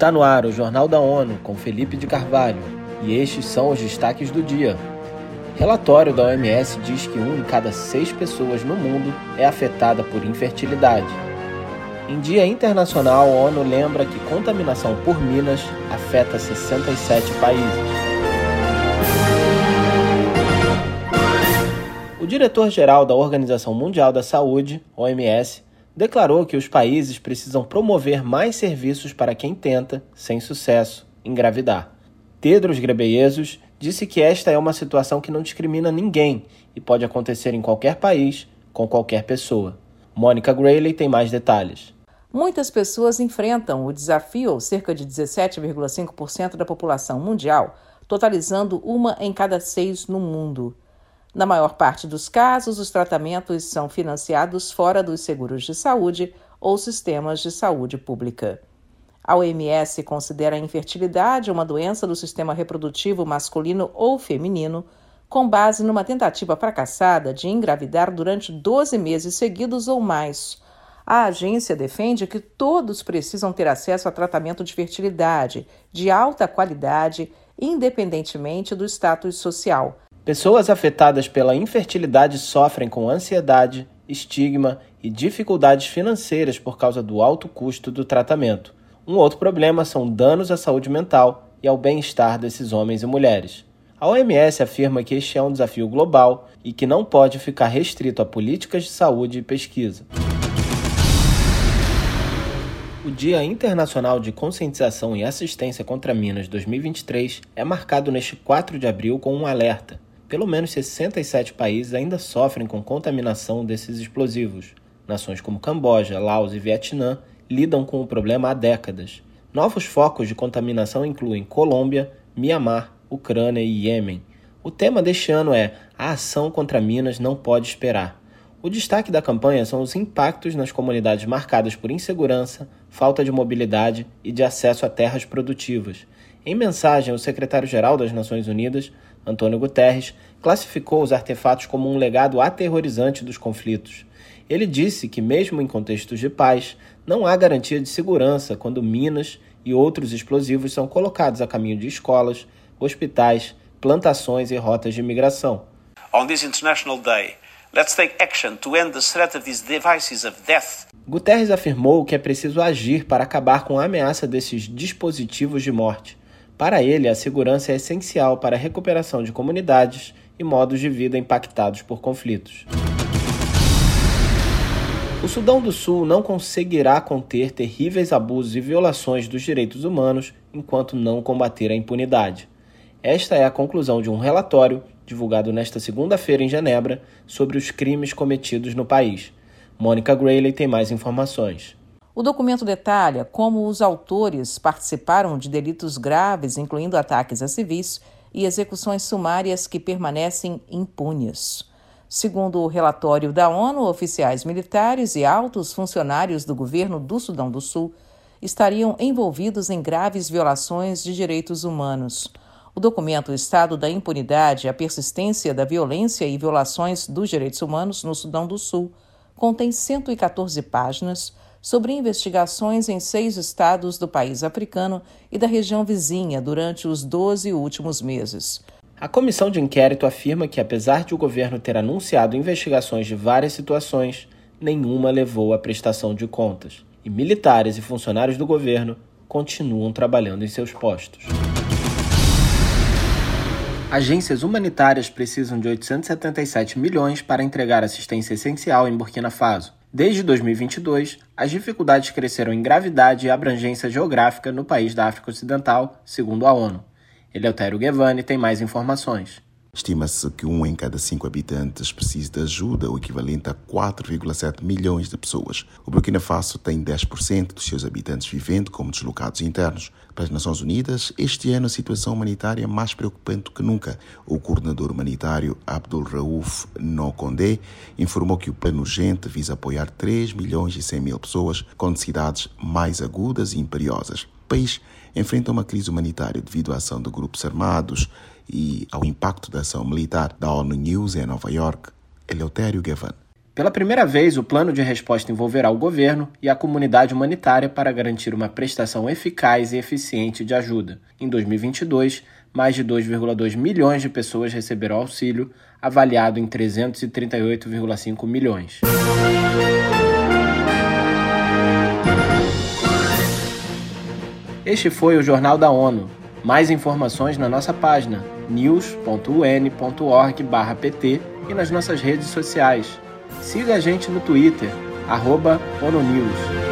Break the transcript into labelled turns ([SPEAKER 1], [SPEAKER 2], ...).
[SPEAKER 1] Está no ar o Jornal da ONU com Felipe de Carvalho e estes são os destaques do dia. Relatório da OMS diz que um em cada seis pessoas no mundo é afetada por infertilidade. Em Dia Internacional, a ONU lembra que contaminação por minas afeta 67 países. O diretor-geral da Organização Mundial da Saúde, OMS, declarou que os países precisam promover mais serviços para quem tenta, sem sucesso, engravidar. Tedros Ghebreyesus disse que esta é uma situação que não discrimina ninguém e pode acontecer em qualquer país, com qualquer pessoa. Mônica Grayley tem mais detalhes.
[SPEAKER 2] Muitas pessoas enfrentam o desafio, cerca de 17,5% da população mundial, totalizando uma em cada seis no mundo. Na maior parte dos casos, os tratamentos são financiados fora dos seguros de saúde ou sistemas de saúde pública. A OMS considera a infertilidade uma doença do sistema reprodutivo masculino ou feminino, com base numa tentativa fracassada de engravidar durante 12 meses seguidos ou mais. A agência defende que todos precisam ter acesso a tratamento de fertilidade de alta qualidade, independentemente do status social
[SPEAKER 1] Pessoas afetadas pela infertilidade sofrem com ansiedade, estigma e dificuldades financeiras por causa do alto custo do tratamento. Um outro problema são danos à saúde mental e ao bem-estar desses homens e mulheres. A OMS afirma que este é um desafio global e que não pode ficar restrito a políticas de saúde e pesquisa. O Dia Internacional de Conscientização e Assistência contra Minas 2023 é marcado neste 4 de abril com um alerta pelo menos 67 países ainda sofrem com contaminação desses explosivos. Nações como Camboja, Laos e Vietnã lidam com o problema há décadas. Novos focos de contaminação incluem Colômbia, Mianmar, Ucrânia e Iêmen. O tema deste ano é A ação contra Minas não pode esperar. O destaque da campanha são os impactos nas comunidades marcadas por insegurança, falta de mobilidade e de acesso a terras produtivas. Em mensagem, o secretário-geral das Nações Unidas Antônio Guterres, classificou os artefatos como um legado aterrorizante dos conflitos. Ele disse que, mesmo em contextos de paz, não há garantia de segurança quando minas e outros explosivos são colocados a caminho de escolas, hospitais, plantações e rotas de imigração. On this International Day, let's take action to end the threat of these devices of death. Guterres afirmou que é preciso agir para acabar com a ameaça desses dispositivos de morte. Para ele, a segurança é essencial para a recuperação de comunidades e modos de vida impactados por conflitos. O Sudão do Sul não conseguirá conter terríveis abusos e violações dos direitos humanos enquanto não combater a impunidade. Esta é a conclusão de um relatório divulgado nesta segunda-feira em Genebra sobre os crimes cometidos no país. Mônica Grayley tem mais informações.
[SPEAKER 2] O documento detalha como os autores participaram de delitos graves, incluindo ataques a civis e execuções sumárias que permanecem impunes. Segundo o relatório da ONU, oficiais militares e altos funcionários do governo do Sudão do Sul estariam envolvidos em graves violações de direitos humanos. O documento Estado da Impunidade, a persistência da violência e violações dos direitos humanos no Sudão do Sul contém 114 páginas sobre investigações em seis estados do país africano e da região vizinha durante os 12 últimos meses.
[SPEAKER 1] A comissão de inquérito afirma que, apesar de o governo ter anunciado investigações de várias situações, nenhuma levou à prestação de contas, e militares e funcionários do governo continuam trabalhando em seus postos. Agências humanitárias precisam de 877 milhões para entregar assistência essencial em Burkina Faso. Desde 2022, as dificuldades cresceram em gravidade e abrangência geográfica no país da África Ocidental, segundo a ONU. Eleutério Guevani tem mais informações.
[SPEAKER 3] Estima-se que um em cada cinco habitantes precisa de ajuda, o equivalente a 4,7 milhões de pessoas. O Burkina Faso tem 10% dos seus habitantes vivendo como deslocados internos. Para as Nações Unidas, este ano a situação humanitária é mais preocupante que nunca. O coordenador humanitário Abdul Rauf Nokondé informou que o plano urgente visa apoiar 3 milhões e 100 mil pessoas com necessidades mais agudas e imperiosas. O país enfrenta uma crise humanitária devido à ação de grupos armados e ao impacto da ação militar da ONU News em Nova York, Eleutério Gavan.
[SPEAKER 1] Pela primeira vez, o plano de resposta envolverá o governo e a comunidade humanitária para garantir uma prestação eficaz e eficiente de ajuda. Em 2022, mais de 2,2 milhões de pessoas receberão auxílio, avaliado em 338,5 milhões. Este foi o Jornal da ONU. Mais informações na nossa página news.un.org/pt e nas nossas redes sociais. Siga a gente no Twitter, arroba ONUNews.